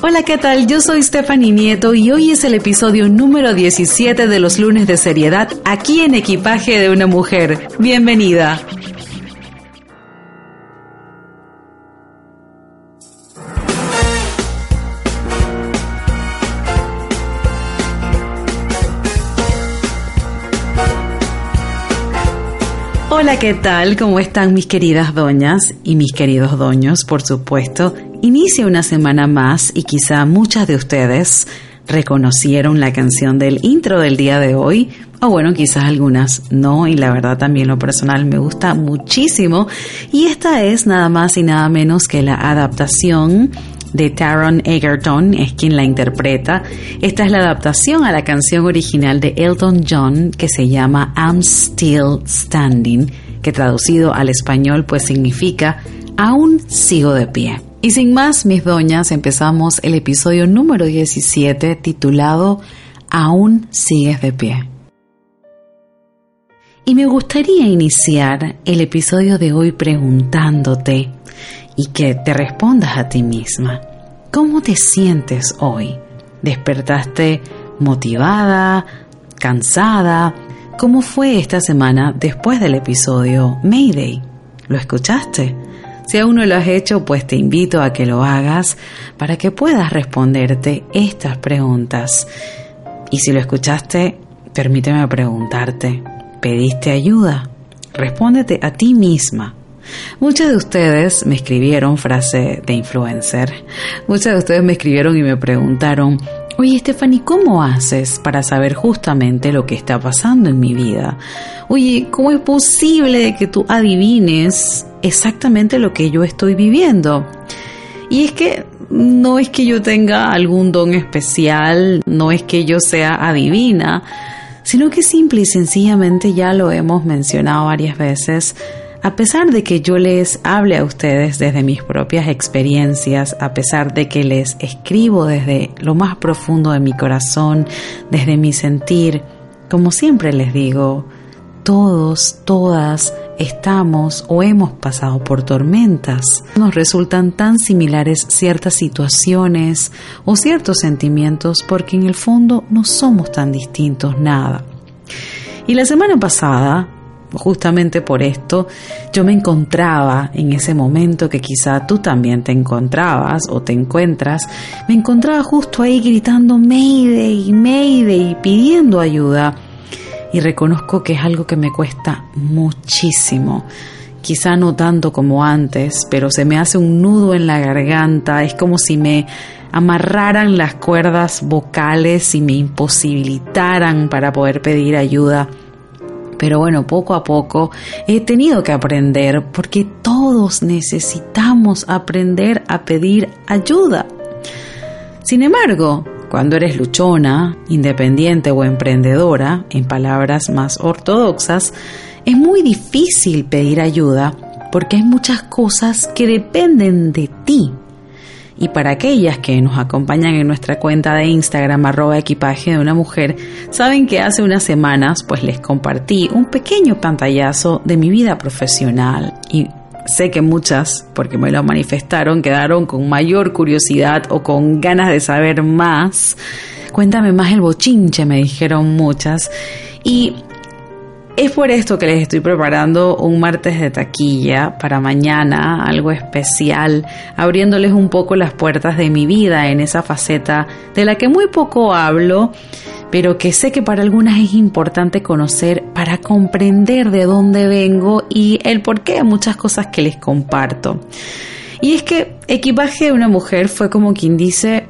Hola, ¿qué tal? Yo soy Stephanie Nieto y hoy es el episodio número 17 de los lunes de seriedad aquí en Equipaje de una Mujer. Bienvenida. Hola, ¿qué tal? ¿Cómo están mis queridas doñas y mis queridos doños, por supuesto? Inicia una semana más y quizá muchas de ustedes reconocieron la canción del intro del día de hoy, o bueno, quizás algunas no, y la verdad también lo personal me gusta muchísimo, y esta es nada más y nada menos que la adaptación de Taron Egerton, es quien la interpreta. Esta es la adaptación a la canción original de Elton John que se llama I'm Still Standing, que traducido al español pues significa Aún sigo de pie. Y sin más, mis doñas, empezamos el episodio número 17 titulado Aún sigues de pie. Y me gustaría iniciar el episodio de hoy preguntándote, y que te respondas a ti misma. ¿Cómo te sientes hoy? ¿Despertaste motivada? ¿Cansada? ¿Cómo fue esta semana después del episodio Mayday? ¿Lo escuchaste? Si aún no lo has hecho, pues te invito a que lo hagas para que puedas responderte estas preguntas. Y si lo escuchaste, permíteme preguntarte, ¿pediste ayuda? Respóndete a ti misma Muchas de ustedes me escribieron frase de influencer. Muchas de ustedes me escribieron y me preguntaron, Oye, Stephanie, ¿cómo haces para saber justamente lo que está pasando en mi vida? Oye, ¿cómo es posible que tú adivines exactamente lo que yo estoy viviendo? Y es que no es que yo tenga algún don especial, no es que yo sea adivina, sino que simple y sencillamente ya lo hemos mencionado varias veces, a pesar de que yo les hable a ustedes desde mis propias experiencias, a pesar de que les escribo desde lo más profundo de mi corazón, desde mi sentir, como siempre les digo, todos, todas estamos o hemos pasado por tormentas. Nos resultan tan similares ciertas situaciones o ciertos sentimientos porque en el fondo no somos tan distintos nada. Y la semana pasada justamente por esto yo me encontraba en ese momento que quizá tú también te encontrabas o te encuentras, me encontraba justo ahí gritando Mayday, Mayday, pidiendo ayuda. Y reconozco que es algo que me cuesta muchísimo. Quizá no tanto como antes, pero se me hace un nudo en la garganta, es como si me amarraran las cuerdas vocales y me imposibilitaran para poder pedir ayuda pero bueno, poco a poco he tenido que aprender porque todos necesitamos aprender a pedir ayuda. Sin embargo, cuando eres luchona, independiente o emprendedora, en palabras más ortodoxas, es muy difícil pedir ayuda porque hay muchas cosas que dependen de ti y para aquellas que nos acompañan en nuestra cuenta de Instagram arroba equipaje de una mujer, saben que hace unas semanas pues les compartí un pequeño pantallazo de mi vida profesional y sé que muchas, porque me lo manifestaron, quedaron con mayor curiosidad o con ganas de saber más. Cuéntame más el bochinche, me dijeron muchas. Y es por esto que les estoy preparando un martes de taquilla para mañana, algo especial, abriéndoles un poco las puertas de mi vida en esa faceta de la que muy poco hablo, pero que sé que para algunas es importante conocer para comprender de dónde vengo y el porqué de muchas cosas que les comparto. Y es que equipaje de una mujer fue como quien dice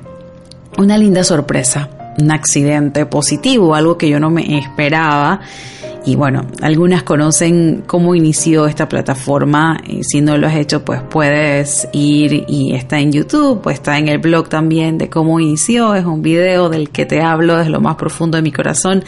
una linda sorpresa, un accidente positivo, algo que yo no me esperaba y bueno, algunas conocen cómo inició esta plataforma. Si no lo has hecho, pues puedes ir y está en YouTube, pues está en el blog también de cómo inició. Es un video del que te hablo desde lo más profundo de mi corazón.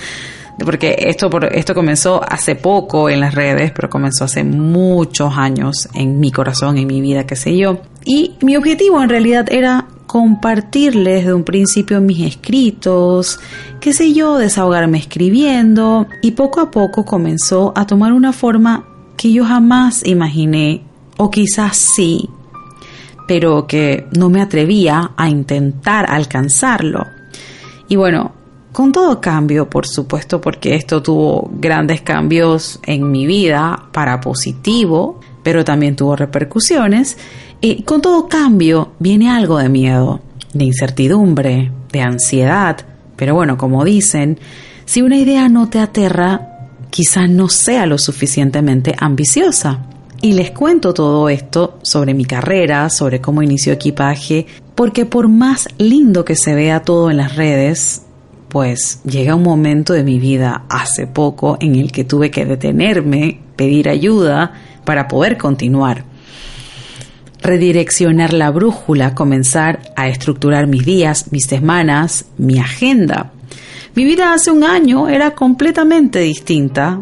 Porque esto, esto comenzó hace poco en las redes, pero comenzó hace muchos años en mi corazón, en mi vida, qué sé yo. Y mi objetivo en realidad era compartirles de un principio mis escritos, qué sé yo, desahogarme escribiendo y poco a poco comenzó a tomar una forma que yo jamás imaginé, o quizás sí, pero que no me atrevía a intentar alcanzarlo. Y bueno, con todo cambio, por supuesto, porque esto tuvo grandes cambios en mi vida para positivo, pero también tuvo repercusiones. Y con todo cambio viene algo de miedo, de incertidumbre, de ansiedad. Pero bueno, como dicen, si una idea no te aterra, quizás no sea lo suficientemente ambiciosa. Y les cuento todo esto sobre mi carrera, sobre cómo inició equipaje, porque por más lindo que se vea todo en las redes, pues llega un momento de mi vida hace poco en el que tuve que detenerme, pedir ayuda para poder continuar. Redireccionar la brújula, comenzar a estructurar mis días, mis semanas, mi agenda. Mi vida hace un año era completamente distinta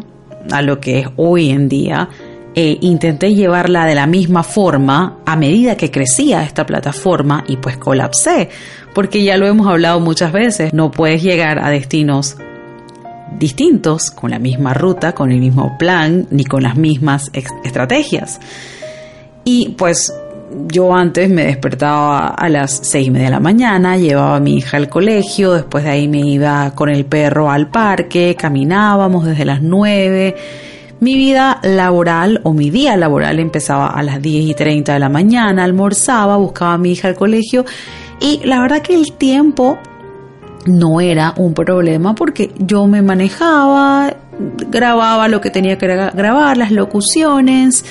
a lo que es hoy en día e intenté llevarla de la misma forma a medida que crecía esta plataforma y pues colapsé porque ya lo hemos hablado muchas veces, no puedes llegar a destinos distintos, con la misma ruta, con el mismo plan, ni con las mismas estrategias. Y pues yo antes me despertaba a las seis y media de la mañana, llevaba a mi hija al colegio, después de ahí me iba con el perro al parque, caminábamos desde las nueve. Mi vida laboral o mi día laboral empezaba a las diez y treinta de la mañana, almorzaba, buscaba a mi hija al colegio y la verdad que el tiempo no era un problema porque yo me manejaba, grababa lo que tenía que grabar, las locuciones,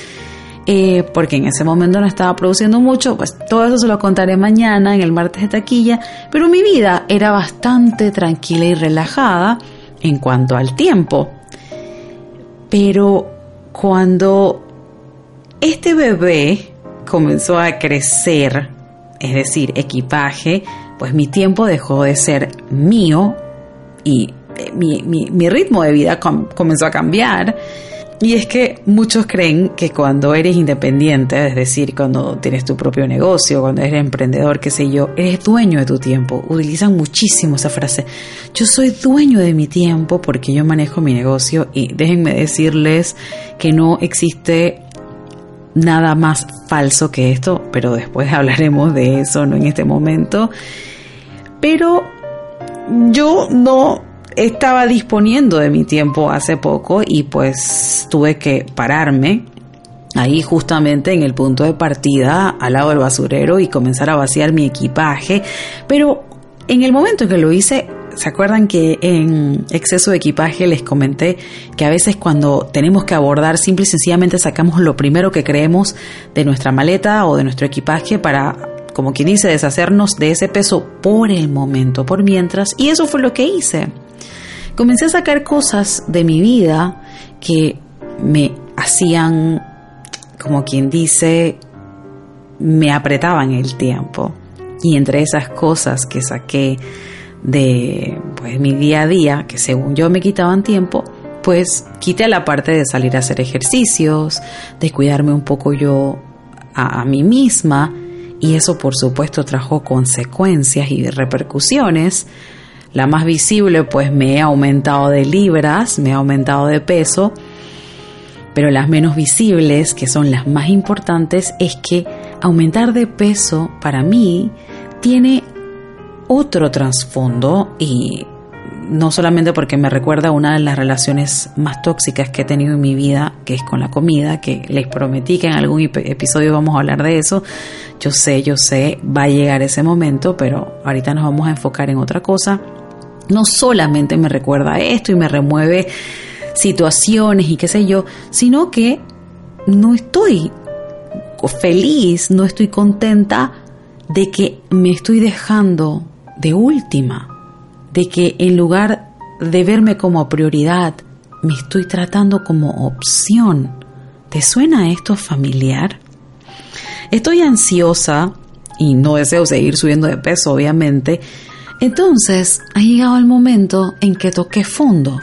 eh, porque en ese momento no estaba produciendo mucho, pues todo eso se lo contaré mañana en el martes de taquilla, pero mi vida era bastante tranquila y relajada en cuanto al tiempo. Pero cuando este bebé comenzó a crecer, es decir, equipaje, pues mi tiempo dejó de ser mío y eh, mi, ritmo de vida comenzó a cambiar. Y es que muchos creen que cuando eres independiente, es decir, cuando tienes tu propio negocio, cuando eres emprendedor, qué sé yo, eres dueño de tu tiempo. Utilizan muchísimo esa frase. Yo soy dueño de mi tiempo porque yo manejo mi negocio y déjenme decirles que no existe nada más falso que esto, pero después hablaremos de eso, no en este momento. Pero yo no estaba disponiendo de mi tiempo hace poco y pues tuve que pararme ahí justamente en el punto de partida al lado del basurero y comenzar a vaciar mi equipaje, pero en el momento en que lo hice ¿Se acuerdan que en exceso de equipaje les comenté que a veces cuando tenemos que abordar simple y sencillamente sacamos lo primero que creemos de nuestra maleta o de nuestro equipaje para, como quien dice, deshacernos de ese peso por el momento, por mientras? Y eso fue lo que hice. Comencé a sacar cosas de mi vida que me hacían, como quien dice, me apretaban el tiempo. Y entre esas cosas que saqué, de pues, mi día a día, que según yo me quitaban tiempo, pues quité la parte de salir a hacer ejercicios, de cuidarme un poco yo a, a mí misma, y eso por supuesto trajo consecuencias y repercusiones. La más visible pues me he aumentado de libras, me he aumentado de peso, pero las menos visibles, que son las más importantes, es que aumentar de peso para mí tiene otro trasfondo y no solamente porque me recuerda una de las relaciones más tóxicas que he tenido en mi vida, que es con la comida, que les prometí que en algún episodio vamos a hablar de eso. Yo sé, yo sé, va a llegar ese momento, pero ahorita nos vamos a enfocar en otra cosa. No solamente me recuerda esto y me remueve situaciones y qué sé yo, sino que no estoy feliz, no estoy contenta de que me estoy dejando de última, de que en lugar de verme como prioridad, me estoy tratando como opción. ¿Te suena esto familiar? Estoy ansiosa y no deseo seguir subiendo de peso, obviamente. Entonces ha llegado el momento en que toqué fondo,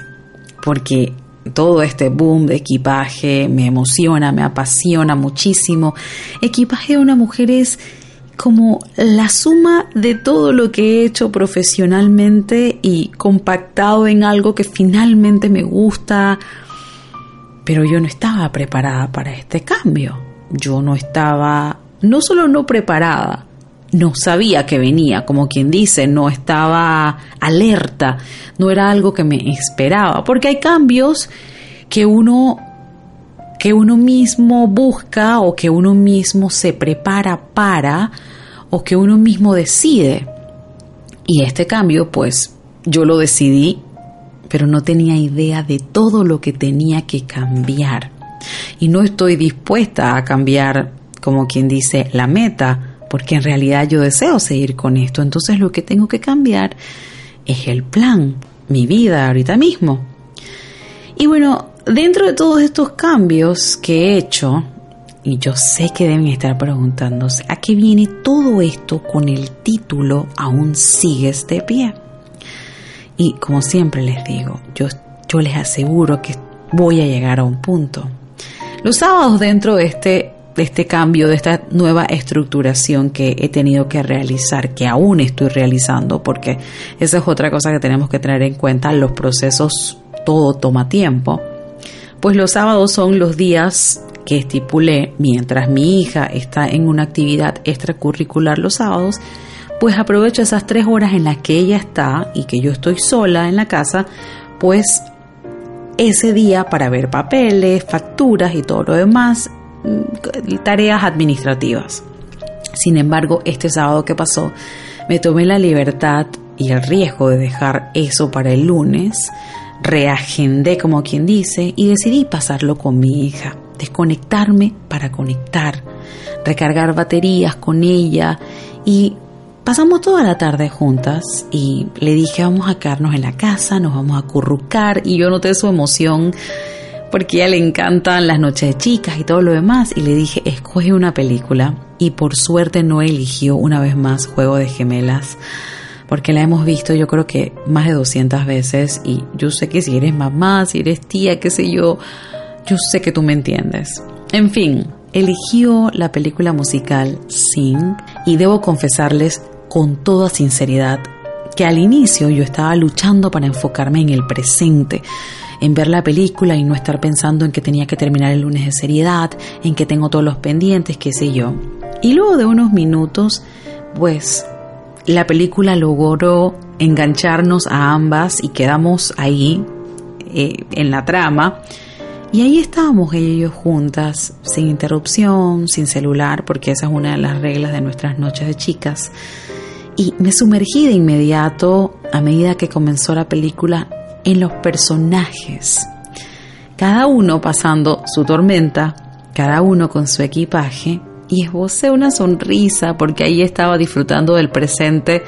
porque todo este boom de equipaje me emociona, me apasiona muchísimo. Equipaje de una mujer es como la suma de todo lo que he hecho profesionalmente y compactado en algo que finalmente me gusta, pero yo no estaba preparada para este cambio. Yo no estaba no solo no preparada, no sabía que venía, como quien dice, no estaba alerta, no era algo que me esperaba, porque hay cambios que uno que uno mismo busca o que uno mismo se prepara para o que uno mismo decide. Y este cambio, pues yo lo decidí, pero no tenía idea de todo lo que tenía que cambiar. Y no estoy dispuesta a cambiar, como quien dice, la meta, porque en realidad yo deseo seguir con esto. Entonces lo que tengo que cambiar es el plan, mi vida ahorita mismo. Y bueno, dentro de todos estos cambios que he hecho, y yo sé que deben estar preguntándose, ¿a qué viene todo esto con el título Aún sigues de pie? Y como siempre les digo, yo, yo les aseguro que voy a llegar a un punto. Los sábados dentro de este, de este cambio, de esta nueva estructuración que he tenido que realizar, que aún estoy realizando, porque esa es otra cosa que tenemos que tener en cuenta, los procesos, todo toma tiempo pues los sábados son los días que estipulé mientras mi hija está en una actividad extracurricular los sábados, pues aprovecho esas tres horas en las que ella está y que yo estoy sola en la casa, pues ese día para ver papeles, facturas y todo lo demás, mm, tareas administrativas. Sin embargo, este sábado que pasó, me tomé la libertad y el riesgo de dejar eso para el lunes, reagendé como quien dice y decidí pasarlo con mi hija, desconectarme para conectar, recargar baterías con ella y pasamos toda la tarde juntas y le dije vamos a quedarnos en la casa, nos vamos a currucar y yo noté su emoción porque a ella le encantan las noches de chicas y todo lo demás y le dije escoge una película y por suerte no eligió una vez más Juego de Gemelas porque la hemos visto yo creo que más de 200 veces y yo sé que si eres mamá, si eres tía, qué sé yo, yo sé que tú me entiendes. En fin, eligió la película musical Sing y debo confesarles con toda sinceridad que al inicio yo estaba luchando para enfocarme en el presente, en ver la película y no estar pensando en que tenía que terminar el lunes de seriedad, en que tengo todos los pendientes, qué sé yo. Y luego de unos minutos, pues la película logró engancharnos a ambas y quedamos ahí eh, en la trama. Y ahí estábamos ella y juntas, sin interrupción, sin celular, porque esa es una de las reglas de nuestras noches de chicas. Y me sumergí de inmediato, a medida que comenzó la película, en los personajes. Cada uno pasando su tormenta, cada uno con su equipaje, y esbocé una sonrisa porque ahí estaba disfrutando del presente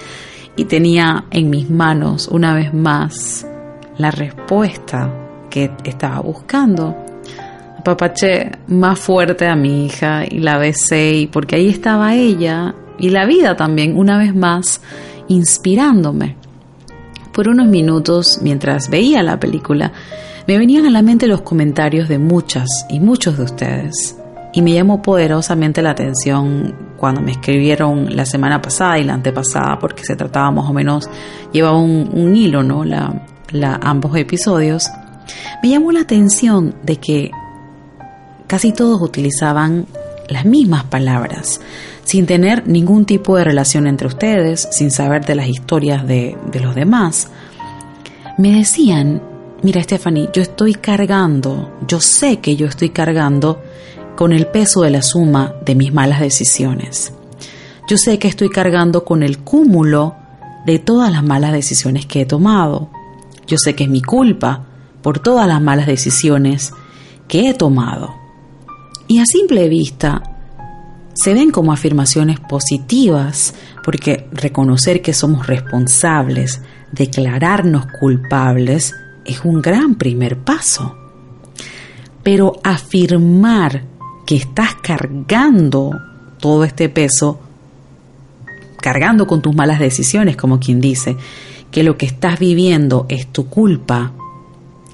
y tenía en mis manos una vez más la respuesta que estaba buscando. Apapaché más fuerte a mi hija y la besé y porque ahí estaba ella y la vida también una vez más inspirándome. Por unos minutos, mientras veía la película, me venían a la mente los comentarios de muchas y muchos de ustedes y me llamó poderosamente la atención cuando me escribieron la semana pasada y la antepasada, porque se trataba más o menos, llevaba un, hilo, ¿no? La, ambos episodios. Me llamó la atención de que casi todos utilizaban las mismas palabras, sin tener ningún tipo de relación entre ustedes, sin saber de las historias de, de los demás. Me decían, mira Stephanie, yo estoy cargando, yo sé que yo estoy cargando con el peso de la suma de mis malas decisiones. Yo sé que estoy cargando con el cúmulo de todas las malas decisiones que he tomado. Yo sé que es mi culpa por todas las malas decisiones que he tomado. Y a simple vista, se ven como afirmaciones positivas, porque reconocer que somos responsables, declararnos culpables, es un gran primer paso. Pero afirmar que estás cargando todo este peso, cargando con tus malas decisiones, como quien dice, que lo que estás viviendo es tu culpa,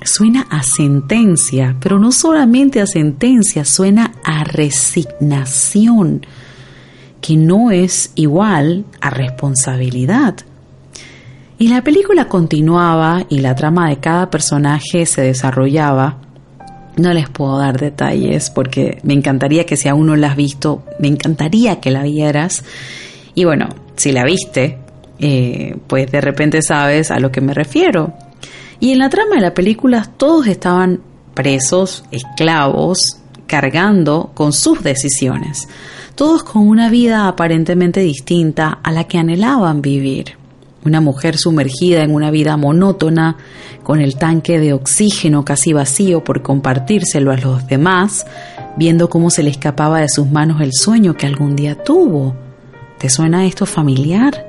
suena a sentencia, pero no solamente a sentencia, suena a resignación, que no es igual a responsabilidad. Y la película continuaba y la trama de cada personaje se desarrollaba No les puedo dar detalles porque me encantaría que si aún no la has visto, me encantaría que la vieras. Y bueno, si la viste, eh, pues de repente sabes a lo que me refiero. Y en la trama de la película todos estaban presos, esclavos, cargando con sus decisiones, todos con una vida aparentemente distinta a la que anhelaban vivir. Una mujer sumergida en una vida monótona, con el tanque de oxígeno casi vacío por compartírselo a los demás, viendo cómo se le escapaba de sus manos el sueño que algún día tuvo. ¿Te suena esto familiar?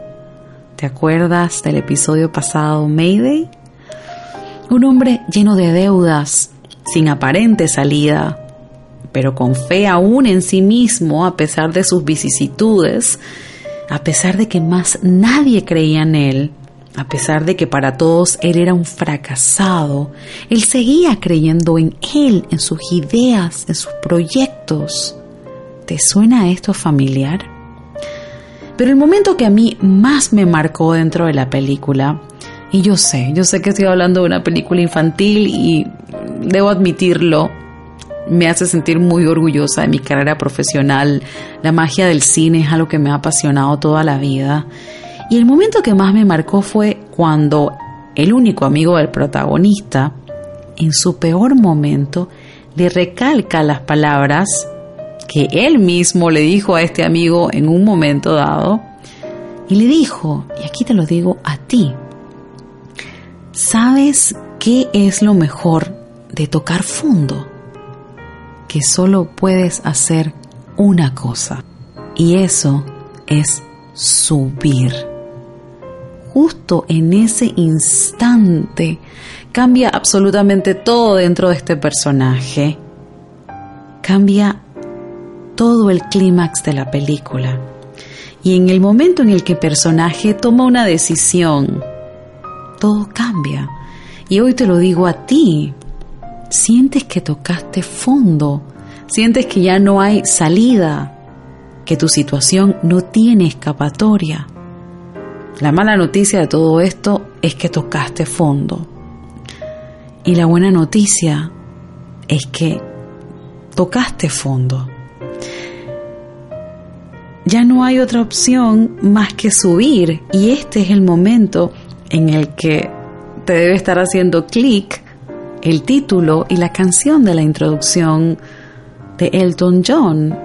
¿Te acuerdas del episodio pasado Mayday? Un hombre lleno de deudas, sin aparente salida, pero con fe aún en sí mismo a pesar de sus vicisitudes, a pesar de que más nadie creía en él, a pesar de que para todos él era un fracasado, él seguía creyendo en él, en sus ideas, en sus proyectos. ¿Te suena esto familiar? Pero el momento que a mí más me marcó dentro de la película, y yo sé, yo sé que estoy hablando de una película infantil y debo admitirlo, me hace sentir muy orgullosa de mi carrera profesional. La magia del cine es algo que me ha apasionado toda la vida. Y el momento que más me marcó fue cuando el único amigo del protagonista, en su peor momento, le recalca las palabras que él mismo le dijo a este amigo en un momento dado. Y le dijo, y aquí te lo digo a ti, ¿sabes qué es lo mejor de tocar fondo? Que solo puedes hacer una cosa y eso es subir. Justo en ese instante cambia absolutamente todo dentro de este personaje. Cambia todo el clímax de la película. Y en el momento en el que el personaje toma una decisión, todo cambia. Y hoy te lo digo a ti, sientes que tocaste fondo, sientes que ya no hay salida, que tu situación no tiene escapatoria. La mala noticia de todo esto es que tocaste fondo. Y la buena noticia es que tocaste fondo. Ya no hay otra opción más que subir y este es el momento en el que te debe estar haciendo clic el título y la canción de la introducción de Elton John.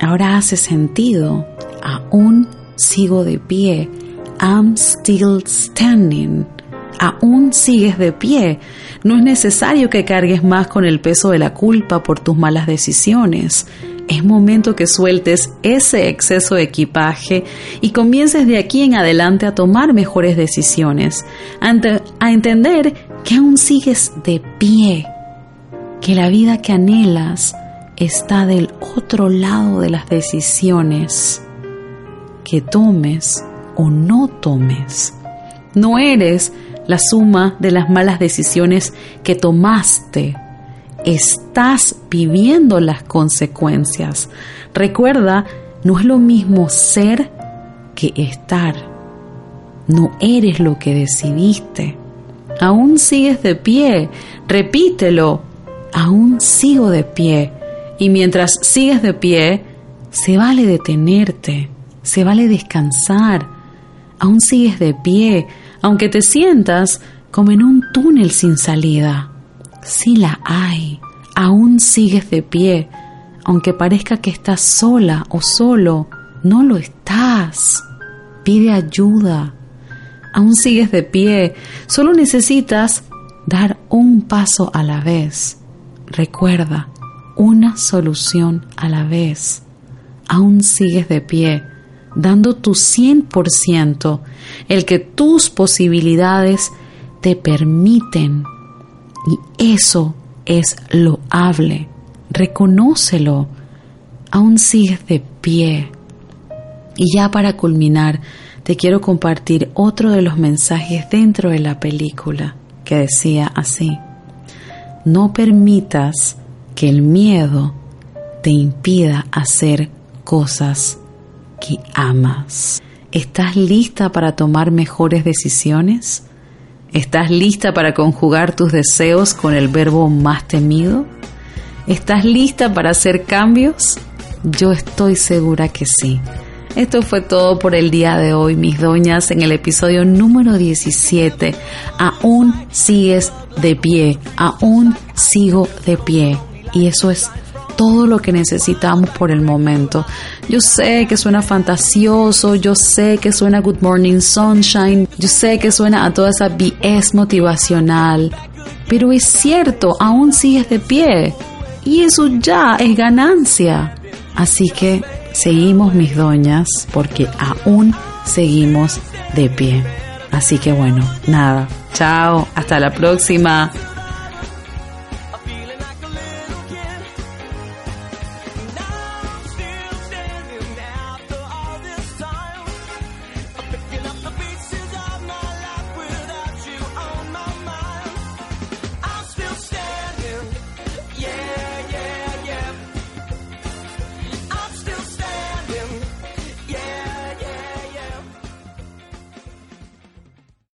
Ahora hace sentido. Aún sigo de pie. I'm still standing. Aún sigues de pie. No es necesario que cargues más con el peso de la culpa por tus malas decisiones. Es momento que sueltes ese exceso de equipaje y comiences de aquí en adelante a tomar mejores decisiones, a entender que aún sigues de pie, que la vida que anhelas está del otro lado de las decisiones que tomes o no tomes. No eres la suma de las malas decisiones que tomaste. Estás viviendo las consecuencias. Recuerda, no es lo mismo ser que estar. No eres lo que decidiste aún sigues de pie, repítelo, aún sigo de pie. Y mientras sigues de pie, se vale detenerte, se vale descansar, aún sigues de pie, aunque te sientas como en un túnel sin salida. Sí la hay, aún sigues de pie, aunque parezca que estás sola o solo, no lo estás. Pide ayuda, aún sigues de pie, solo necesitas dar un paso a la vez. Recuerda, una solución a la vez. Aún sigues de pie, dando tu 100%, el que tus posibilidades te permiten. Y eso es loable. Reconócelo. Aún sigues de pie. Y ya para culminar, te quiero compartir otro de los mensajes dentro de la película que decía así, no permitas que el miedo te impida hacer cosas que amas. ¿Estás lista para tomar mejores decisiones? ¿Estás lista para conjugar tus deseos con el verbo más temido? ¿Estás lista para hacer cambios? Yo estoy segura que sí. Esto fue todo por el día de hoy, mis doñas, en el episodio número 17. Aún sigues de pie, aún sigo de pie. Y eso es todo lo que necesitamos por el momento. Yo sé que suena fantasioso, yo sé que suena Good Morning Sunshine, yo sé que suena a toda esa BS motivacional, pero es cierto, aún sigues de pie y eso ya es ganancia. Así que seguimos mis doñas porque aún seguimos de pie. Así que bueno, nada, chao, hasta la próxima.